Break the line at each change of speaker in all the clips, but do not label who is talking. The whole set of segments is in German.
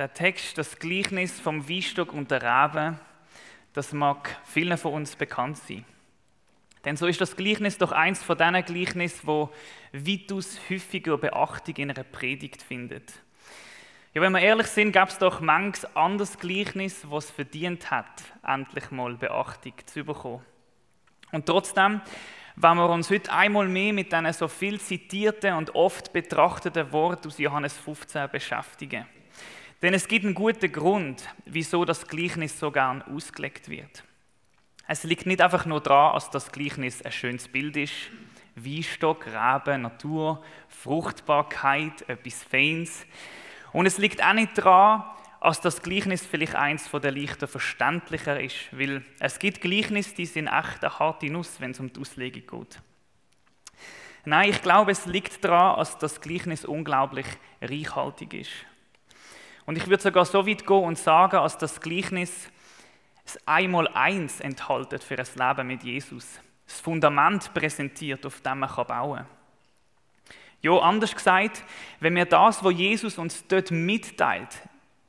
Der Text, das Gleichnis vom Weinstock und der Rebe, das mag vielen von uns bekannt sein. Denn so ist das Gleichnis doch eins von diesen Gleichnissen, wo weitaus häufiger Beachtung in einer Predigt findet. Ja, wenn wir ehrlich sind, gab es doch manches anderes Gleichnis, was verdient hat, endlich mal Beachtung zu bekommen. Und trotzdem wenn wir uns heute einmal mehr mit diesen so viel zitierten und oft betrachteten Worten aus Johannes 15 beschäftigen. Denn es gibt einen guten Grund, wieso das Gleichnis so gern ausgelegt wird. Es liegt nicht einfach nur daran, dass das Gleichnis ein schönes Bild ist, Weinstock, Reben, Natur, Fruchtbarkeit, etwas Feins. Und es liegt auch nicht daran, als das Gleichnis vielleicht eins der leichter verständlicher ist, weil es gibt Gleichnisse, die sind echt eine harte Nuss, wenn es um die Auslegung geht. Nein, ich glaube, es liegt daran, dass das Gleichnis unglaublich reichhaltig ist. Und ich würde sogar so weit gehen und sagen, dass das Gleichnis das Einmal-Eins enthaltet für ein Leben mit Jesus. Das Fundament präsentiert, auf dem man bauen kann. Ja, anders gesagt, wenn wir das, was Jesus uns dort mitteilt,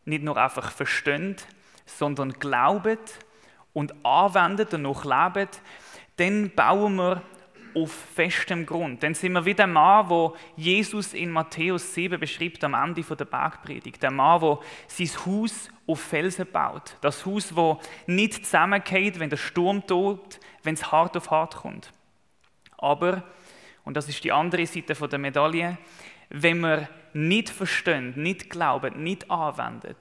nicht nur einfach verstehen, sondern glauben und anwenden und noch leben, dann bauen wir auf festem Grund. Dann sind wir wie der Mann, wo Jesus in Matthäus 7 beschreibt am Ende der Bergpredigt. Der Mann, wo sein Haus auf Felsen baut. Das Haus, wo nicht zusammengeht, wenn der Sturm tobt, wenn es hart auf hart kommt. Aber, und das ist die andere Seite der Medaille, wenn wir nicht verstehen, nicht glauben, nicht anwenden,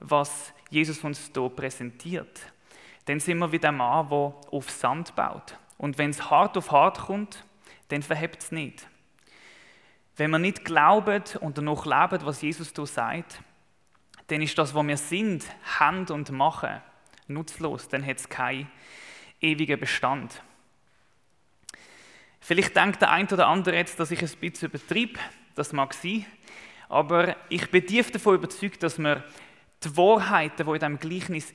was Jesus uns hier präsentiert, dann sind wir wie der Mann, der auf Sand baut. Und wenn es hart auf hart kommt, dann verhebt es nicht. Wenn wir nicht glauben und danach leben, was Jesus hier sagt, dann ist das, was wir sind, Hand und Machen, nutzlos. Dann hat es keinen ewigen Bestand. Vielleicht denkt der ein oder andere jetzt, dass ich ein bisschen übertriebe. Das mag sein. Aber ich bin tief davon überzeugt, dass wir die Wahrheiten, die in diesem Gleichnis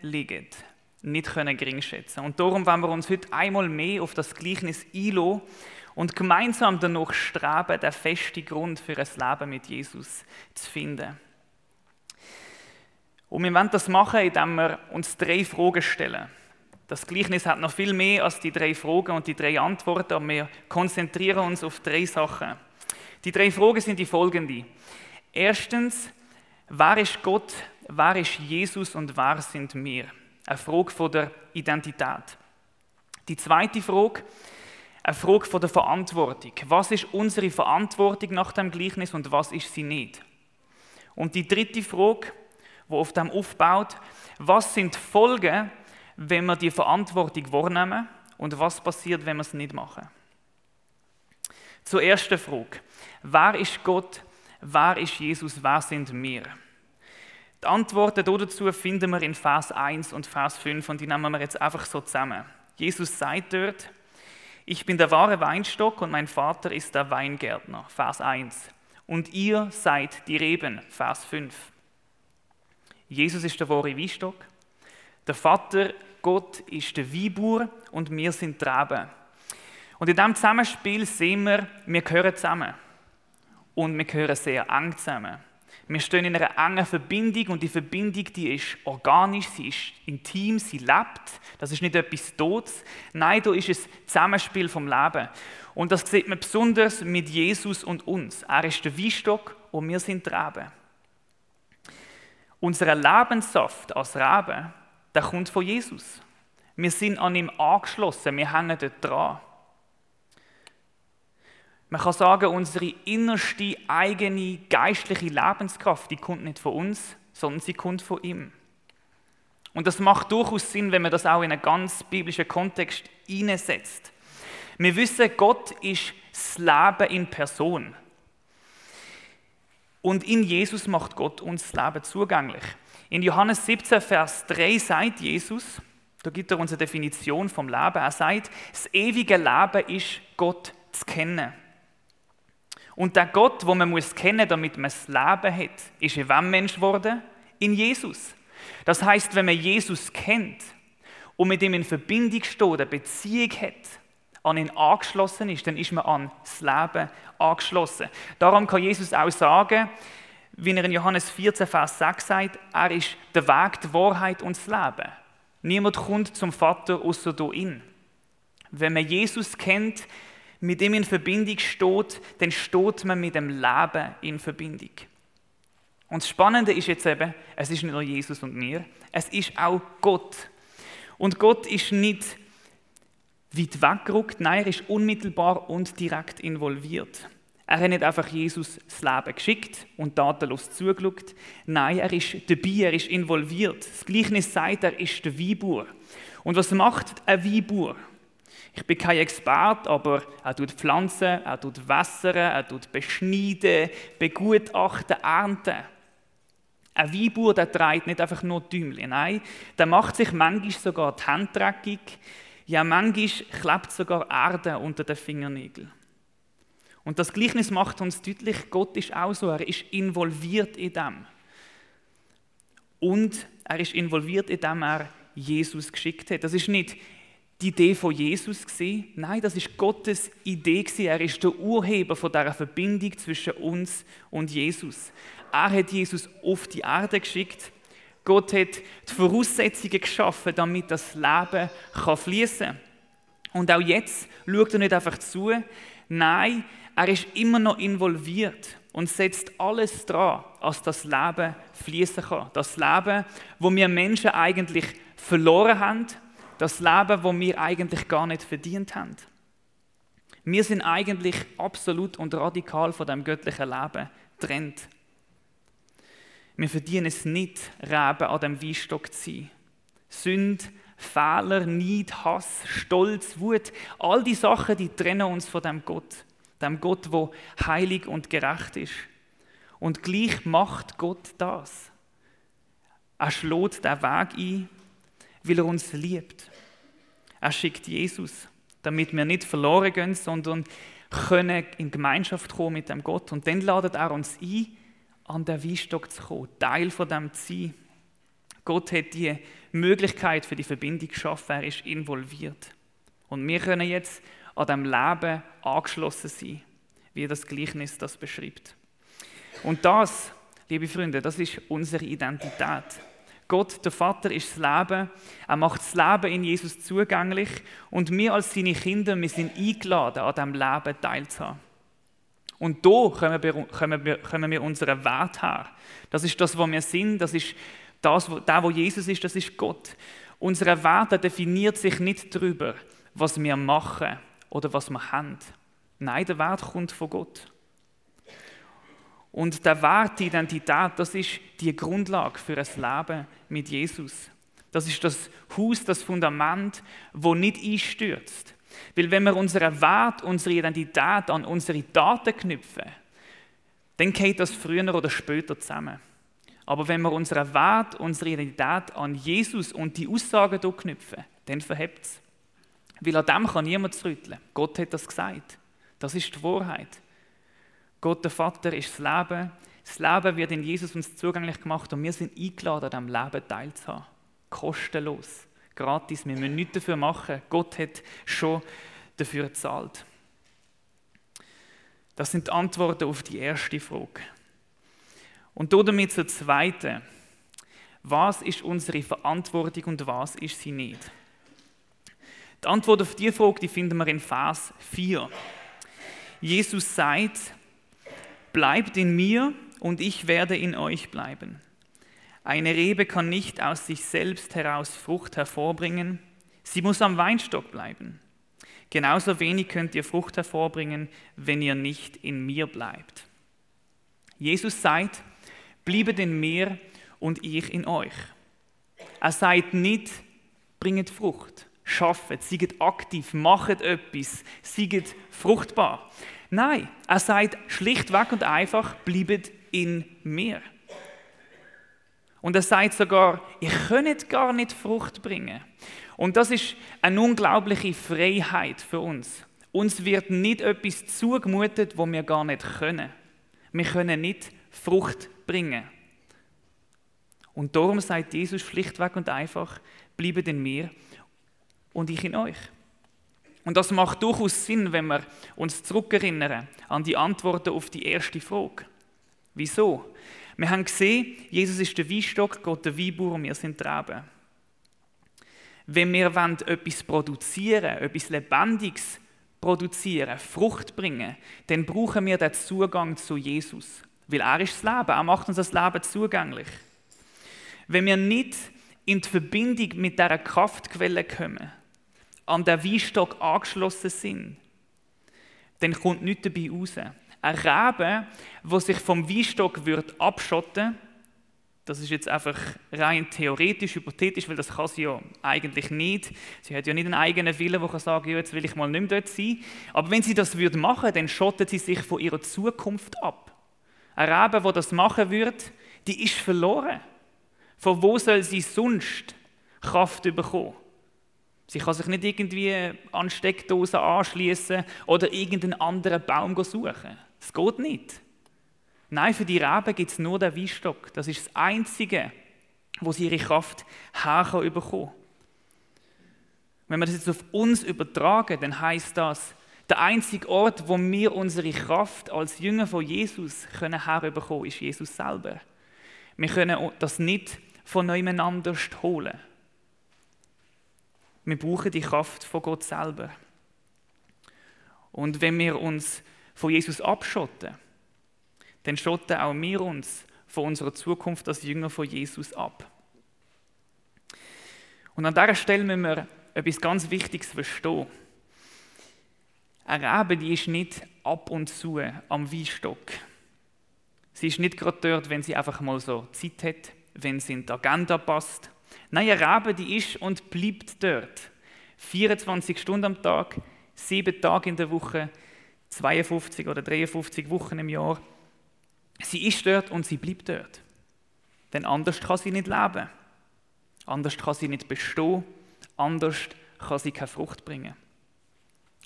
liegen, nicht können gering schätzen Und darum wollen wir uns heute einmal mehr auf das Gleichnis einlassen und gemeinsam danach streben, den festen Grund für ein Leben mit Jesus zu finden. Und wir wollen das machen, indem wir uns drei Fragen stellen. Das Gleichnis hat noch viel mehr als die drei Fragen und die drei Antworten, aber wir konzentrieren uns auf drei Sachen. Die drei Fragen sind die folgende. Erstens, wer ist Gott, wer ist Jesus und wer sind wir? Eine Frage von der Identität. Die zweite Frage, eine Frage von der Verantwortung. Was ist unsere Verantwortung nach dem Gleichnis und was ist sie nicht? Und die dritte Frage, die auf dem aufbaut, was sind die Folgen, wenn wir die Verantwortung wahrnehmen und was passiert, wenn wir es nicht machen? Zur ersten Frage. Wer ist Gott? Wer ist Jesus? Wer sind wir? Die Antworten dazu finden wir in Vers 1 und Vers 5 und die nehmen wir jetzt einfach so zusammen. Jesus sagt dort, ich bin der wahre Weinstock und mein Vater ist der Weingärtner, Vers 1. Und ihr seid die Reben, Vers 5. Jesus ist der wahre Weinstock, der Vater Gott ist der Weinbauer und wir sind die Reben. Und in diesem Zusammenspiel sehen wir, wir gehören zusammen. Und wir gehören sehr eng zusammen. Wir stehen in einer engen Verbindung und die Verbindung, die ist organisch, sie ist intim, sie lebt. Das ist nicht etwas Todes. Nein, da ist es Zusammenspiel vom Leben. Und das sieht man besonders mit Jesus und uns. Er ist der Weinstock und wir sind die Reben. Unser Lebenssaft als Reben, der kommt von Jesus. Wir sind an ihm angeschlossen, wir hängen dort dran. Man kann sagen, unsere innerste eigene geistliche Lebenskraft, die kommt nicht von uns, sondern sie kommt von ihm. Und das macht durchaus Sinn, wenn man das auch in einen ganz biblischen Kontext einsetzt. Wir wissen, Gott ist das Leben in Person. Und in Jesus macht Gott uns das Leben zugänglich. In Johannes 17, Vers 3 sagt Jesus, da gibt er unsere Definition vom Leben, er sagt, das ewige Leben ist Gott zu kennen. Und der Gott, wo man muss kennen, damit man das Leben hat, ist in wem Mensch geworden? In Jesus. Das heißt, wenn man Jesus kennt und mit ihm in Verbindung steht, eine Beziehung hat, an ihn angeschlossen ist, dann ist man an das Leben angeschlossen. Darum kann Jesus auch sagen, wie er in Johannes 14, Vers 6 sagt, er ist der Weg, die Wahrheit und das Leben. Niemand kommt zum Vater außer durch ihn. Wenn man Jesus kennt, mit dem in Verbindung steht, dann steht man mit dem Leben in Verbindung. Und das Spannende ist jetzt eben, es ist nicht nur Jesus und mir, es ist auch Gott. Und Gott ist nicht weit weggerückt, nein, er ist unmittelbar und direkt involviert. Er hat nicht einfach Jesus das Leben geschickt und tatenlos zugeschaut. Nein, er ist dabei, er ist involviert. Das Gleichnis sagt, er ist der Weinbauer. Und was macht ein Weinbauer? Ich bin kein Experte, aber er tut Pflanzen, er tut wässern, er tut beschneiden, begutachten, ernten. Ein Weinbauer, der trägt nicht einfach nur Däumchen, nein, der macht sich manchmal sogar die Hände ja, manchmal klebt sogar Erde unter den Fingernägeln. Und das Gleichnis macht uns deutlich, Gott ist auch so, er ist involviert in dem. Und er ist involviert, indem er Jesus geschickt hat. Das ist nicht die Idee von Jesus gesehen. Nein, das ist Gottes Idee gewesen. Er ist der Urheber von dieser Verbindung zwischen uns und Jesus. Er hat Jesus auf die Erde geschickt. Gott hat die Voraussetzungen geschaffen, damit das Leben fließen kann. Und auch jetzt schaut er nicht einfach zu. Nein, er ist immer noch involviert und setzt alles dran, dass das Leben fließen kann. Das Leben, wo wir Menschen eigentlich verloren haben, das Leben, wo wir eigentlich gar nicht verdient haben. Wir sind eigentlich absolut und radikal von dem göttlichen Leben trennt. Wir verdienen es nicht, Reben an dem Weinstock zu sein. Sünd, Fehler, Neid, Hass, Stolz, Wut, all die Sachen, die trennen uns von dem Gott. Dem Gott, wo heilig und gerecht ist. Und gleich macht Gott das. Er schlägt den Weg ein, weil er uns liebt. Er schickt Jesus, damit wir nicht verloren gehen, sondern können in Gemeinschaft kommen mit dem Gott. Und dann ladet er uns ein, an den Weinstock zu kommen, Teil von dem zu sein. Gott hat die Möglichkeit für die Verbindung geschaffen, er ist involviert. Und wir können jetzt an dem Leben angeschlossen sein, wie das Gleichnis das beschreibt. Und das, liebe Freunde, das ist unsere Identität. Gott, der Vater, ist das Leben. Er macht das Leben in Jesus zugänglich. Und wir als seine Kinder, wir sind eingeladen, an diesem Leben teilzuhaben. Und da kommen wir, kommen wir, kommen wir unseren Wert her. Das ist das, was wir sind. Das ist das, der, wo Jesus ist, das ist Gott. Unsere Wert definiert sich nicht darüber, was wir machen oder was wir haben. Nein, der Wert kommt von Gott. Und der Wert, die Identität, das ist die Grundlage für ein Leben mit Jesus. Das ist das Haus, das Fundament, wo nicht einstürzt. Weil wenn wir unseren Wert, unsere Identität an unsere Daten knüpfen, dann geht das früher oder später zusammen. Aber wenn wir unseren Wert, unsere Identität an Jesus und die Aussagen hier knüpfen, dann verhebt es. Weil an dem kann niemand rütteln. Gott hat das gesagt. Das ist die Wahrheit. Gott der Vater ist das Leben. Das Leben wird in Jesus uns zugänglich gemacht und wir sind eingeladen, diesem Leben teilzuhaben. Kostenlos, gratis. Wir müssen nichts dafür machen. Gott hat schon dafür gezahlt. Das sind die Antworten auf die erste Frage. Und damit zur zweiten. Was ist unsere Verantwortung und was ist sie nicht? Die Antwort auf diese Frage die finden wir in Vers 4. Jesus sagt, Bleibt in mir und ich werde in euch bleiben. Eine Rebe kann nicht aus sich selbst heraus Frucht hervorbringen, sie muss am Weinstock bleiben. Genauso wenig könnt ihr Frucht hervorbringen, wenn ihr nicht in mir bleibt. Jesus sagt, bliebet in mir und ich in euch. Er sagt nicht, bringet Frucht, schaffet, seid aktiv, macht etwas, seid fruchtbar. Nein, er sagt schlichtweg und einfach, bleibt in mir. Und er sagt sogar, ihr könnt gar nicht Frucht bringen. Und das ist eine unglaubliche Freiheit für uns. Uns wird nicht etwas zugemutet, wo wir gar nicht können. Wir können nicht Frucht bringen. Und darum sagt Jesus schlichtweg und einfach, bleibt in mir und ich in euch. Und das macht durchaus Sinn, wenn wir uns zurückerinnern an die Antworten auf die erste Frage. Wieso? Wir haben gesehen, Jesus ist der Weinstock, Gott der Weinbauer und wir sind Reben. Wenn wir etwas produzieren, etwas Lebendiges produzieren, Frucht bringen, dann brauchen wir den Zugang zu Jesus. Weil er ist das Leben, er macht uns das Leben zugänglich. Wenn wir nicht in die Verbindung mit dieser Kraftquelle kommen, an den Weinstock angeschlossen sind, dann kommt nichts dabei raus. Ein Rebe, der sich vom Weinstock wird abschotten das ist jetzt einfach rein theoretisch, hypothetisch, weil das kann sie ja eigentlich nicht. Sie hat ja nicht einen eigenen Willen, der kann sagen, ja, jetzt will ich mal nicht mehr dort sein. Aber wenn sie das würde machen, dann schottet sie sich von ihrer Zukunft ab. Ein Rebe, der das machen wird, die ist verloren. Von wo soll sie sonst Kraft bekommen? Sie kann sich nicht irgendwie an Steckdosen anschließen oder irgendeinen anderen Baum suchen. Das geht nicht. Nein, für die Reben gibt es nur den Weinstock. Das ist das Einzige, wo sie ihre Kraft her bekommen Wenn wir das jetzt auf uns übertragen, dann heißt das, der einzige Ort, wo wir unsere Kraft als Jünger von Jesus können herbekommen, ist Jesus selber. Wir können das nicht von nebeneinander holen. Wir brauchen die Kraft von Gott selber. Und wenn wir uns von Jesus abschotten, dann schotten auch wir uns von unserer Zukunft als Jünger von Jesus ab. Und an dieser Stelle müssen wir etwas ganz Wichtiges verstehen. Eine Rebe, die ist nicht ab und zu am Weinstock. Sie ist nicht gerade dort, wenn sie einfach mal so Zeit hat, wenn sie in die Agenda passt. Nein, eine Rebe, die ist und bleibt dort. 24 Stunden am Tag, sieben Tage in der Woche, 52 oder 53 Wochen im Jahr. Sie ist dort und sie bleibt dort. Denn anders kann sie nicht leben. Anders kann sie nicht bestehen. Anders kann sie keine Frucht bringen.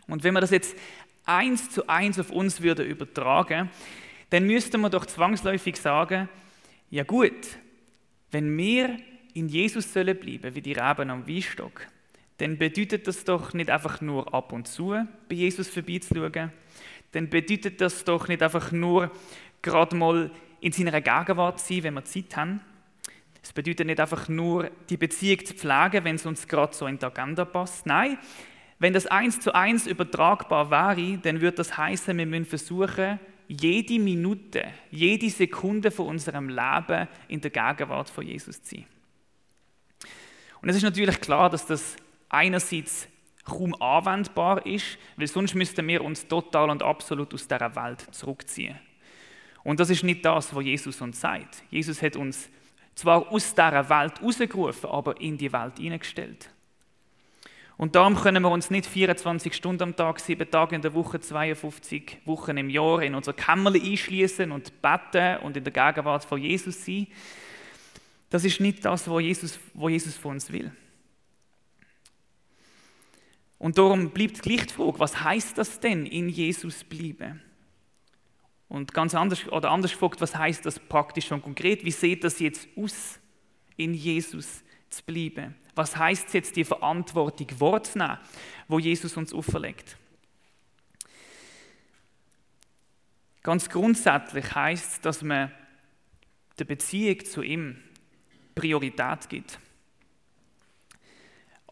Und wenn wir das jetzt eins zu eins auf uns würde übertragen, dann müsste man doch zwangsläufig sagen, ja gut, wenn wir in Jesus sollen bleiben, wie die Reben am Weinstock, dann bedeutet das doch nicht einfach nur ab und zu bei Jesus vorbeizuschauen, dann bedeutet das doch nicht einfach nur gerade mal in seiner Gegenwart sein, wenn wir Zeit haben. Es bedeutet nicht einfach nur, die Beziehung zu pflegen, wenn es uns gerade so in die Agenda passt. Nein, wenn das eins zu eins übertragbar wäre, dann würde das heißen, wir müssen versuchen, jede Minute, jede Sekunde von unserem Leben in der Gegenwart von Jesus zu sein. Und es ist natürlich klar, dass das einerseits kaum anwendbar ist, weil sonst müssten wir uns total und absolut aus dieser Welt zurückziehen. Und das ist nicht das, was Jesus uns sagt. Jesus hat uns zwar aus dieser Welt rausgerufen, aber in die Welt hineingestellt. Und darum können wir uns nicht 24 Stunden am Tag, sieben Tage in der Woche, 52 Wochen im Jahr in unser Kämmerchen einschließen und beten und in der Gegenwart von Jesus sein. Das ist nicht das, was Jesus, was Jesus von uns will. Und darum bleibt gleich die Frage, was heißt das denn, in Jesus bleiben? Und ganz anders oder anders gefragt, was heißt das praktisch und konkret? Wie sieht das jetzt aus, in Jesus zu bleiben? Was heißt es jetzt, die Verantwortung wahrzunehmen, wo Jesus uns auferlegt? Ganz grundsätzlich heißt es, dass man der Beziehung zu ihm Priorität gibt.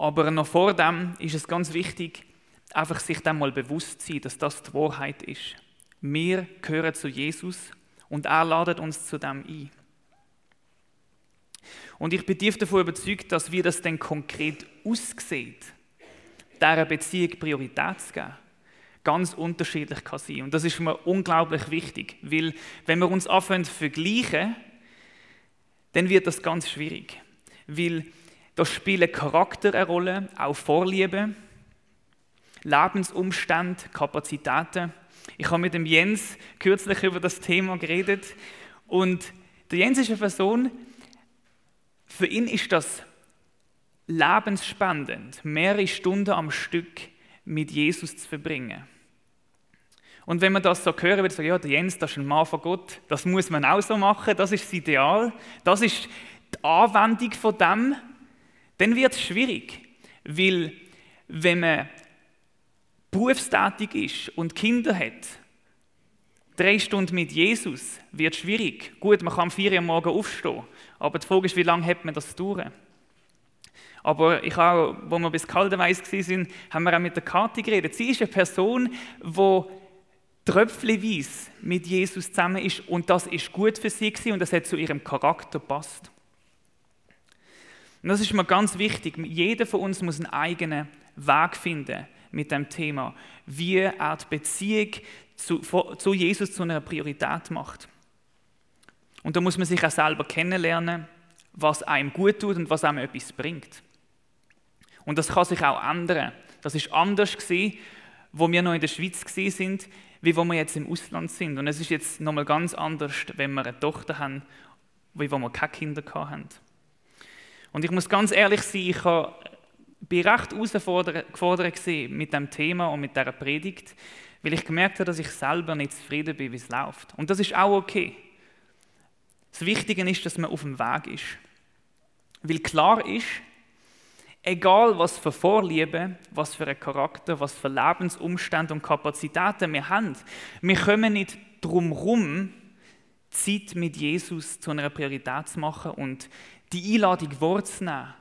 Aber noch vor dem ist es ganz wichtig, einfach sich dann mal bewusst zu sein, dass das die Wahrheit ist. Wir gehören zu Jesus und er ladet uns zu dem ein. Und ich bin tief davon überzeugt, dass wie das denn konkret aussieht, dieser Beziehung Priorität zu geben, ganz unterschiedlich kann sein. Und das ist mir unglaublich wichtig, weil wenn wir uns anfangen zu vergleichen, dann wird das ganz schwierig. Weil da spielen Charakter eine Rolle, auch Vorliebe, Lebensumstände, Kapazitäten. Ich habe mit dem Jens kürzlich über das Thema geredet und der Jens ist eine Person, für ihn ist das lebensspendend, mehrere Stunden am Stück mit Jesus zu verbringen. Und wenn man das so hören würde, so, ja, der Jens, das ist ein Mann von Gott, das muss man auch so machen, das ist das Ideal, das ist die Anwendung von dem, dann wird es schwierig. Weil, wenn man berufstätig ist und Kinder hat, drei Stunden mit Jesus wird schwierig. Gut, man kann am 4 Uhr morgen aufstehen, aber die Frage ist, wie lange hat man das durch? Aber ich auch, wo wir bis Kaldenweiß sind, haben wir auch mit der Kathi geredet. Sie ist eine Person, die tröpfchenweise mit Jesus zusammen ist und das ist gut für sie und das hat zu ihrem Charakter passt. Und das ist mir ganz wichtig. Jeder von uns muss einen eigenen Weg finden mit dem Thema, wie er die Beziehung zu, zu Jesus zu einer Priorität macht. Und da muss man sich auch selber kennenlernen, was einem gut tut und was einem etwas bringt. Und das kann sich auch ändern. Das ist anders gewesen, wo wir noch in der Schweiz sind, wie wo wir jetzt im Ausland sind. Und es ist jetzt nochmal ganz anders, wenn wir eine Tochter haben, wie wo wir keine Kinder haben. Und ich muss ganz ehrlich sein, ich war recht herausgefordert mit dem Thema und mit dieser Predigt, weil ich gemerkt habe, dass ich selber nicht zufrieden bin, wie es läuft. Und das ist auch okay. Das Wichtige ist, dass man auf dem Weg ist. Weil klar ist, egal was für Vorlieben, was für einen Charakter, was für Lebensumstände und Kapazitäten wir haben, wir kommen nicht drum herum, Zeit mit Jesus zu einer Priorität zu machen und die Einladung wahrzunehmen,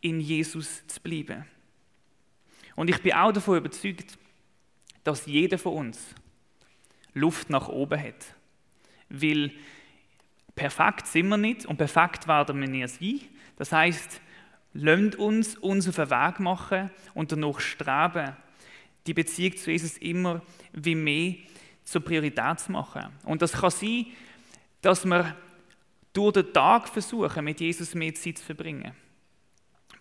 in Jesus zu bleiben. Und ich bin auch davon überzeugt, dass jeder von uns Luft nach oben hat. Weil perfekt sind wir nicht und perfekt werden wir nie sein. Das heißt, lasst uns uns auf den Weg machen und danach streben, die Beziehung zu Jesus immer wie mehr zur Priorität zu machen. Und das kann sein, dass wir durch den Tag versuchen, mit Jesus mehr Zeit zu verbringen.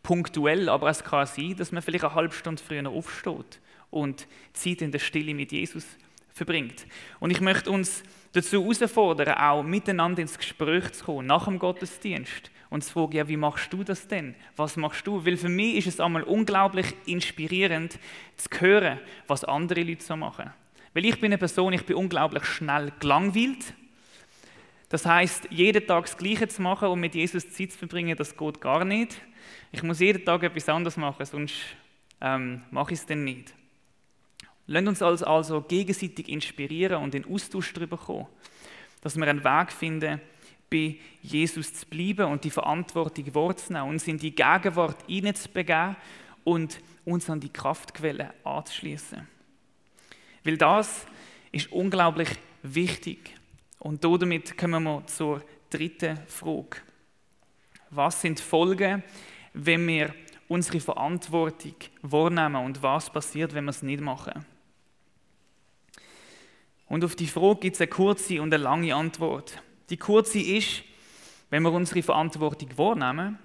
Punktuell, aber es kann sein, dass man vielleicht eine halbe Stunde früher aufsteht und Zeit in der Stille mit Jesus verbringt. Und ich möchte uns dazu herausfordern, auch miteinander ins Gespräch zu kommen, nach dem Gottesdienst und zu fragen, ja, wie machst du das denn? Was machst du? Weil für mich ist es einmal unglaublich inspirierend zu hören, was andere Leute so machen. Weil ich bin eine Person, ich bin unglaublich schnell gelangweilt das heißt, jeden Tag das Gleiche zu machen und mit Jesus Zeit zu verbringen, das geht gar nicht. Ich muss jeden Tag etwas anderes machen, sonst ähm, mache ich es dann nicht. Lasst uns also, gegenseitig inspirieren und in Austausch darüber kommen, dass wir einen Weg finden, bei Jesus zu bleiben und die Verantwortung wahrzunehmen, uns in die Gegenwart hineinzubegeben und uns an die Kraftquelle anzuschließen. Weil das ist unglaublich wichtig. Und damit kommen wir zur dritten Frage. Was sind die Folgen, wenn wir unsere Verantwortung wahrnehmen und was passiert, wenn wir es nicht machen? Und auf die Frage gibt es eine kurze und eine lange Antwort. Die kurze ist, wenn wir unsere Verantwortung wahrnehmen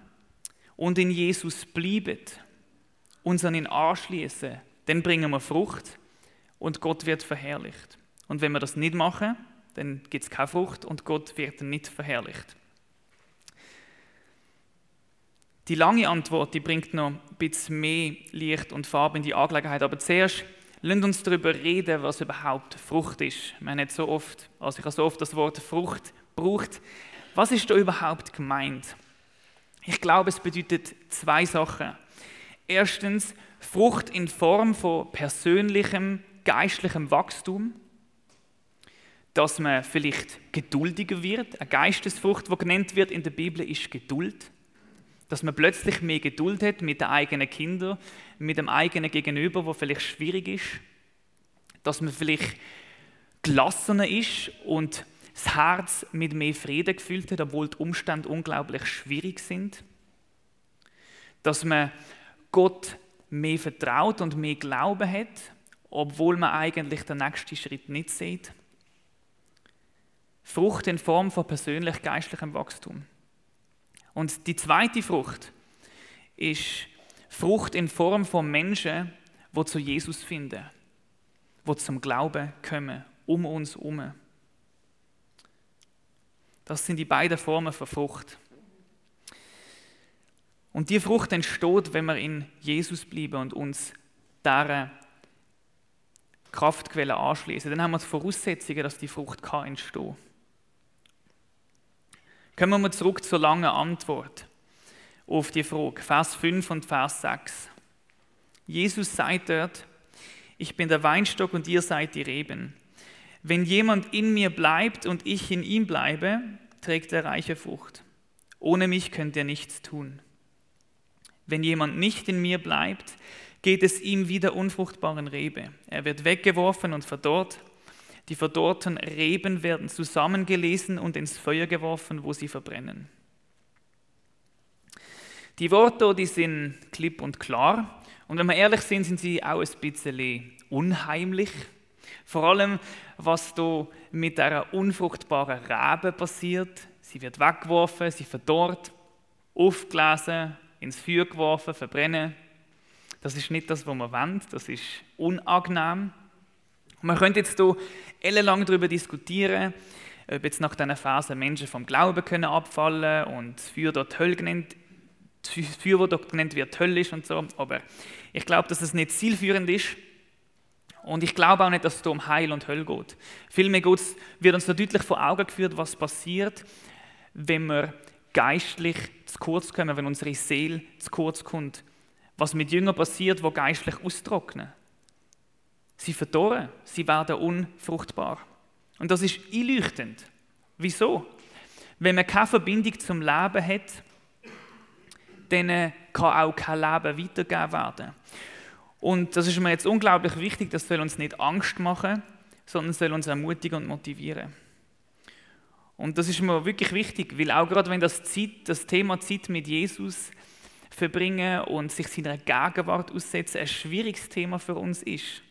und in Jesus bleiben, uns an ihn anschließen, dann bringen wir Frucht und Gott wird verherrlicht. Und wenn wir das nicht machen, dann gibt es keine Frucht und Gott wird nicht verherrlicht. Die lange Antwort, die bringt noch ein bisschen mehr Licht und Farbe in die Angelegenheit. Aber zuerst, lasst uns darüber reden, was überhaupt Frucht ist. Man hat so oft, also ich habe so oft das Wort Frucht braucht. Was ist da überhaupt gemeint? Ich glaube, es bedeutet zwei Sachen. Erstens, Frucht in Form von persönlichem, geistlichem Wachstum dass man vielleicht geduldiger wird. Eine Geistesfrucht, die genannt wird in der Bibel, ist Geduld. Dass man plötzlich mehr Geduld hat mit den eigenen Kindern, mit dem eigenen Gegenüber, wo vielleicht schwierig ist. Dass man vielleicht gelassener ist und das Herz mit mehr Frieden gefüllt hat, obwohl die Umstände unglaublich schwierig sind. Dass man Gott mehr vertraut und mehr Glauben hat, obwohl man eigentlich den nächsten Schritt nicht sieht. Frucht in Form von persönlich geistlichem Wachstum. Und die zweite Frucht ist Frucht in Form von Menschen, die zu Jesus finden, die zum Glauben kommen, um uns herum. Das sind die beiden Formen von Frucht. Und die Frucht entsteht, wenn wir in Jesus bleiben und uns dieser Kraftquelle anschließen. Dann haben wir die Voraussetzungen, dass die Frucht entstehen kann. Kommen wir zurück zur langen Antwort auf die Frage, Vers 5 und Vers 6. Jesus sagt dort, ich bin der Weinstock und ihr seid die Reben. Wenn jemand in mir bleibt und ich in ihm bleibe, trägt er reiche Frucht. Ohne mich könnt ihr nichts tun. Wenn jemand nicht in mir bleibt, geht es ihm wie der unfruchtbaren Rebe. Er wird weggeworfen und verdorrt. Die verdorrten Reben werden zusammengelesen und ins Feuer geworfen, wo sie verbrennen. Die Worte, die sind klipp und klar. Und wenn wir ehrlich sind, sind sie auch ein bisschen unheimlich. Vor allem, was da mit der unfruchtbaren Rebe passiert. Sie wird weggeworfen, sie verdorrt, aufgelesen, ins Feuer geworfen, verbrennen. Das ist nicht das, was man wollen. Das ist unangenehm. Man könnte jetzt hier ellenlang darüber diskutieren, ob jetzt nach diesen Phasen Menschen vom Glauben können abfallen und Feuer dort Hölle genannt, Feuer, das dort genannt wird, Hölle ist und so. Aber ich glaube, dass es nicht zielführend ist. Und ich glaube auch nicht, dass es hier um Heil und Hölle geht. Vielmehr wird uns da deutlich vor Augen geführt, was passiert, wenn wir geistlich zu kurz kommen, wenn unsere Seele zu kurz kommt. Was mit Jüngern passiert, wo geistlich austrocknen. Sie verdorren, sie werden unfruchtbar. Und das ist einleuchtend. Wieso? Wenn man keine Verbindung zum Leben hat, dann kann auch kein Leben weitergegeben werden. Und das ist mir jetzt unglaublich wichtig, das soll uns nicht Angst machen, sondern soll uns ermutigen und motivieren. Und das ist mir wirklich wichtig, weil auch gerade wenn das, Zeit, das Thema Zeit mit Jesus verbringen und sich seiner Gegenwart aussetzen ein schwieriges Thema für uns ist.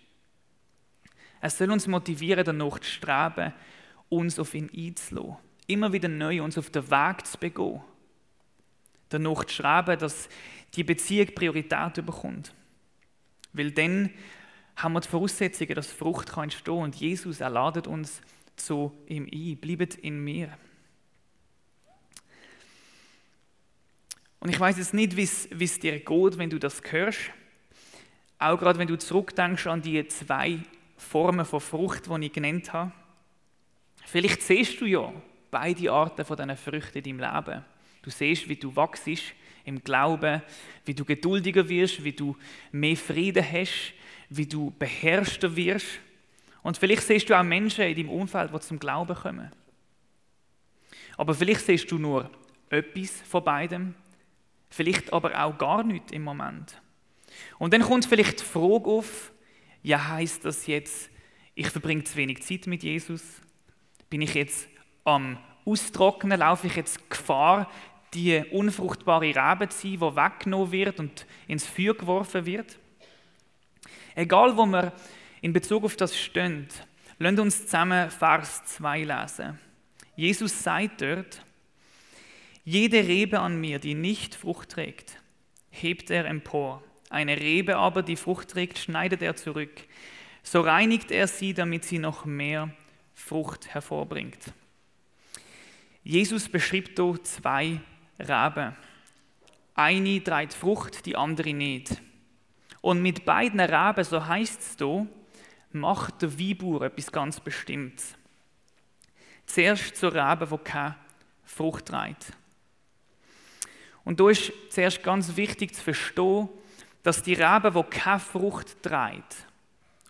Es soll uns motivieren, danach zu streben, uns auf ihn einzulassen. Immer wieder neu uns auf den Weg zu begehen. Danach zu streben, dass die Beziehung Priorität bekommt. Weil dann haben wir die Voraussetzungen, dass Frucht entstehen kann und Jesus erladet uns zu ihm ein. Bleibt in mir. Und ich weiß jetzt nicht, wie es dir geht, wenn du das hörst. Auch gerade wenn du zurückdenkst an die zwei Formen von Frucht, die ich genannt habe. Vielleicht siehst du ja beide Arten von diesen Früchten in deinem Leben. Du siehst, wie du wachst im Glauben, wie du geduldiger wirst, wie du mehr Frieden hast, wie du beherrschter wirst. Und vielleicht siehst du auch Menschen in deinem Umfeld, die zum Glauben kommen. Aber vielleicht siehst du nur etwas von beidem, vielleicht aber auch gar nichts im Moment. Und dann kommt vielleicht die Frage auf, ja, heißt das jetzt, ich verbringe zu wenig Zeit mit Jesus? Bin ich jetzt am Austrocknen? Laufe ich jetzt Gefahr, die unfruchtbare Rebe zu sein, die weggenommen wird und ins Feuer geworfen wird? Egal, wo wir in Bezug auf das stehen, lasst uns zusammen Vers 2 lesen. Jesus sagt dort, jede Rebe an mir, die nicht Frucht trägt, hebt er empor. Eine Rebe aber, die Frucht trägt, schneidet er zurück. So reinigt er sie, damit sie noch mehr Frucht hervorbringt. Jesus beschreibt hier zwei Reben. Eine trägt Frucht, die andere nicht. Und mit beiden Reben, so heißt es hier, macht der Weinbauer etwas ganz Bestimmtes. Zuerst zur Rebe, die keine Frucht trägt. Und da ist zuerst ganz wichtig zu verstehen, dass die Rebe, die keine Frucht trägt,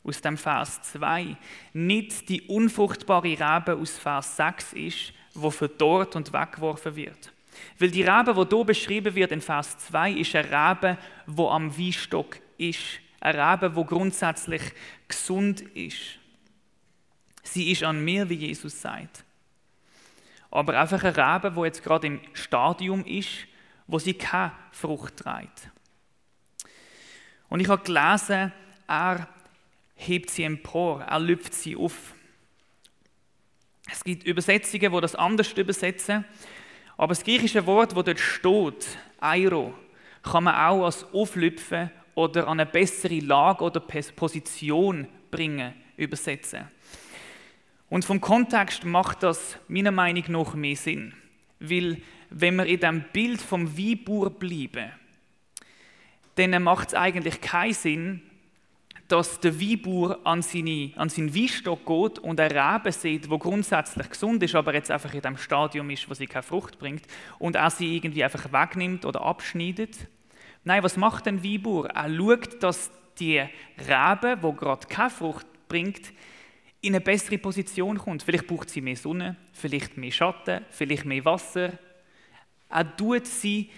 aus dem Vers 2, nicht die unfruchtbare Rebe aus Vers 6 ist, wo verdorrt und weggeworfen wird. Weil die Rebe, die hier beschrieben wird in Vers 2, ist eine Rebe, die am Weinstock ist. Eine Rebe, die grundsätzlich gesund ist. Sie ist an mir, wie Jesus sagt. Aber einfach eine Rebe, die jetzt gerade im Stadium ist, wo sie keine Frucht trägt. Und ich habe gelesen, er hebt sie empor, er lüpft sie auf. Es gibt Übersetzungen, wo das anders übersetzen, aber das griechische Wort, wo dort steht, Eiro, kann man auch als auflüpfen oder an eine bessere Lage oder Position bringen übersetzen. Und vom Kontext macht das meiner Meinung nach mehr Sinn, weil wenn wir in dem Bild vom Weinbauer bleiben, dann macht es eigentlich keinen Sinn, dass der Weinbauer an, seine, an seinen Weinstock geht und eine Rebe sieht, wo grundsätzlich gesund ist, aber jetzt einfach in dem Stadium ist, wo sie keine Frucht bringt, und er sie irgendwie einfach wegnimmt oder abschneidet. Nein, was macht ein Weinbauer? Er schaut, dass die Rebe, wo gerade keine Frucht bringt, in eine bessere Position kommt. Vielleicht braucht sie mehr Sonne, vielleicht mehr Schatten, vielleicht mehr Wasser. Er tut sie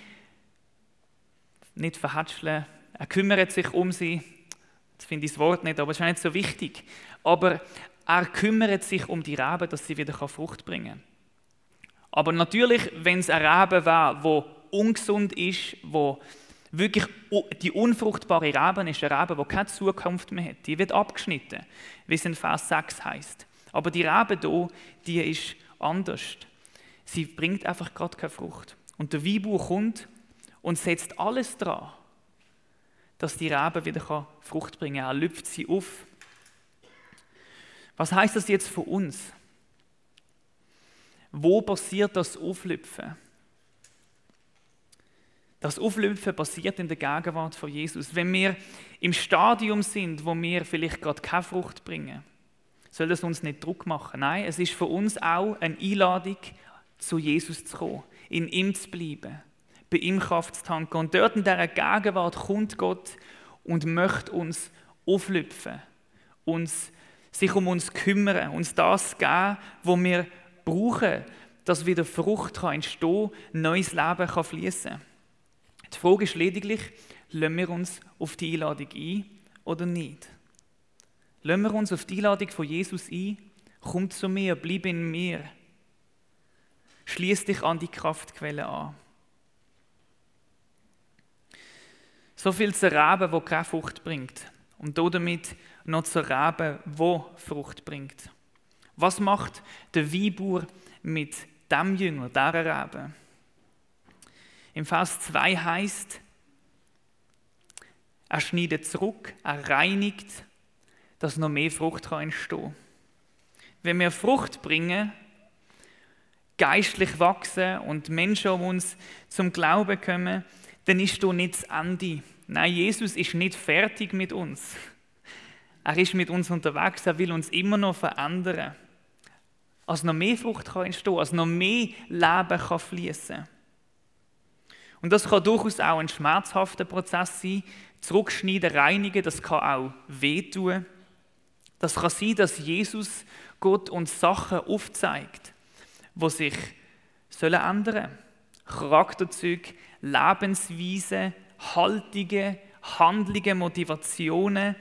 nicht verhätscheln, er kümmert sich um sie. Jetzt finde ich das Wort nicht, aber es ist nicht so wichtig. Aber er kümmert sich um die Reben, dass sie wieder Frucht bringen kann. Aber natürlich, wenn es ein Reben wäre, wo ungesund ist, wo wirklich die unfruchtbare Reben ist, eine Rebe, die keine Zukunft mehr hat, die wird abgeschnitten, wie es in Vers 6 heißt. Aber die Rebe hier, die ist anders. Sie bringt einfach gerade keine Frucht. Und der Weinbauer kommt und setzt alles dran, dass die Rebe wieder Frucht bringen kann. Er lüpft sie auf. Was heißt das jetzt für uns? Wo passiert das Auflüpfen? Das Auflüpfen passiert in der Gegenwart von Jesus. Wenn wir im Stadium sind, wo wir vielleicht gerade keine Frucht bringen, soll das uns nicht Druck machen. Nein, es ist für uns auch eine Einladung, zu Jesus zu kommen, in ihm zu bleiben, bei ihm Kraft zu tanken. Und dort in dieser Gegenwart kommt Gott und möchte uns auflüpfen, uns, sich um uns kümmern, uns das geben, was wir brauchen, dass wieder Frucht kann entstehen kann, neues Leben kann fließen. Die Frage ist lediglich, lassen wir uns auf die Einladung ein oder nicht? Lassen wir uns auf die Einladung von Jesus ein? Komm zu mir, bleib in mir. Schließ dich an die Kraftquelle an. So viel zur Rebe, wo keine Frucht bringt. Und damit noch zur Rebe, wo Frucht bringt. Was macht der Weinbauer mit dem Jünger, dieser Rebe? Im Vers 2 heißt, er schneidet zurück, er reinigt, dass noch mehr Frucht kann Wenn wir Frucht bringen, geistlich wachsen und Menschen um uns zum Glauben kommen, dann ist da nicht das Ende. Nein, Jesus ist nicht fertig mit uns. Er ist mit uns unterwegs, er will uns immer noch verändern. Als noch mehr Frucht kann entstehen, als noch mehr Leben kann fließen. Und das kann durchaus auch ein schmerzhafter Prozess sein. Zurückschneiden, reinigen, das kann auch wehtun. Das kann sein, dass Jesus Gott uns Sachen aufzeigt, wo sich sollen ändern. Charakterzüge, Lebensweise, Haltungen, Handlungen, Motivationen,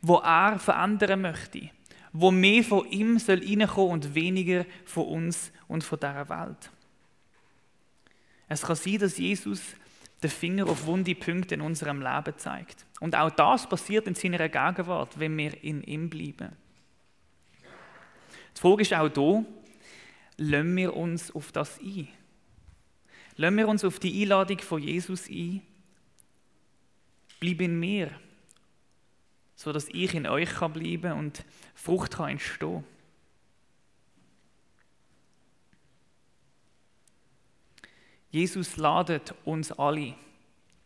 wo er verändern möchte, wo mehr von ihm soll reinkommen und weniger von uns und von dieser Welt. Es kann sein, dass Jesus den Finger auf wunde Punkte in unserem Leben zeigt. Und auch das passiert in seiner Gegenwart, wenn wir in ihm bleiben. Die Frage ist auch hier, lassen wir uns auf das ein? Lassen wir uns auf die Einladung von Jesus ein? Bleib in mir, so dass ich in euch kann bleiben und Frucht kann entstehen. Jesus ladet uns alle,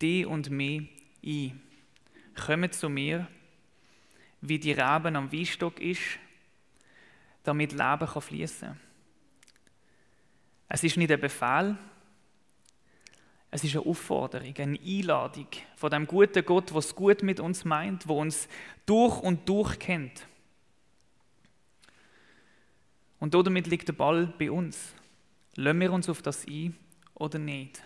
die und mich, ein. Kommt zu mir, wie die Reben am Weinstock ist, damit Leben fließen kann. Es ist nicht ein Befehl, es ist eine Aufforderung, eine Einladung von dem guten Gott, es gut mit uns meint, der uns durch und durch kennt. Und damit liegt der Ball bei uns. Lassen wir uns auf das ein oder nicht?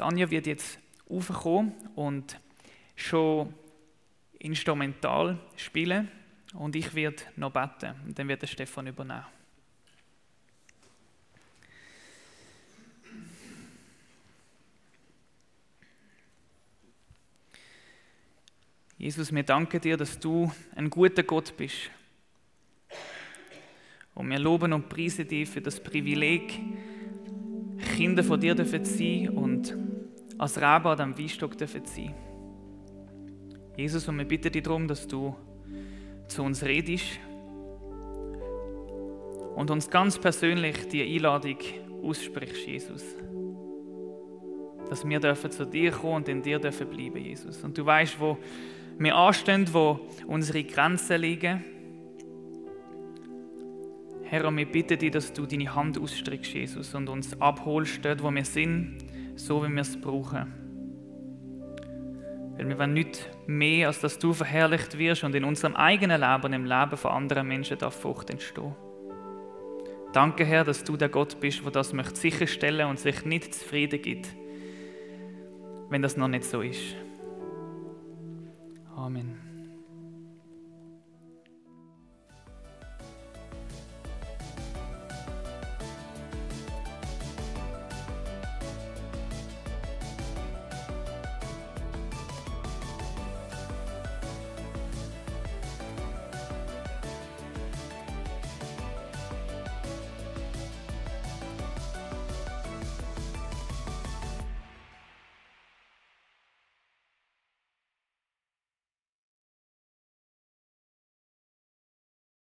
Anja wird jetzt aufkommen und schon instrumental spielen und ich werde noch beten und dann wird der Stefan übernehmen. Jesus, wir danken dir, dass du ein guter Gott bist und wir loben und preisen dich für das Privileg, Kinder von dir dürfen sein und als Rabe an diesem Weinstock dürfen sein. Jesus, und wir bitten dich darum, dass du zu uns redest und uns ganz persönlich die Einladung aussprichst, Jesus. Dass wir dürfen zu dir kommen und in dir dürfen bleiben, Jesus. Und du weißt, wo wir anstehen, wo unsere Grenzen liegen Herr, wir bitten dich, dass du deine Hand ausstreckst, Jesus, und uns abholst dort, wo wir sind, so wie wir es brauchen. Weil wir wollen nicht mehr, als dass du verherrlicht wirst und in unserem eigenen Leben und im Leben von anderen Menschen darf Frucht entstehen. Danke, Herr, dass du der Gott bist, der das möchte sicherstellen und sich nicht zufrieden gibt, wenn das noch nicht so ist.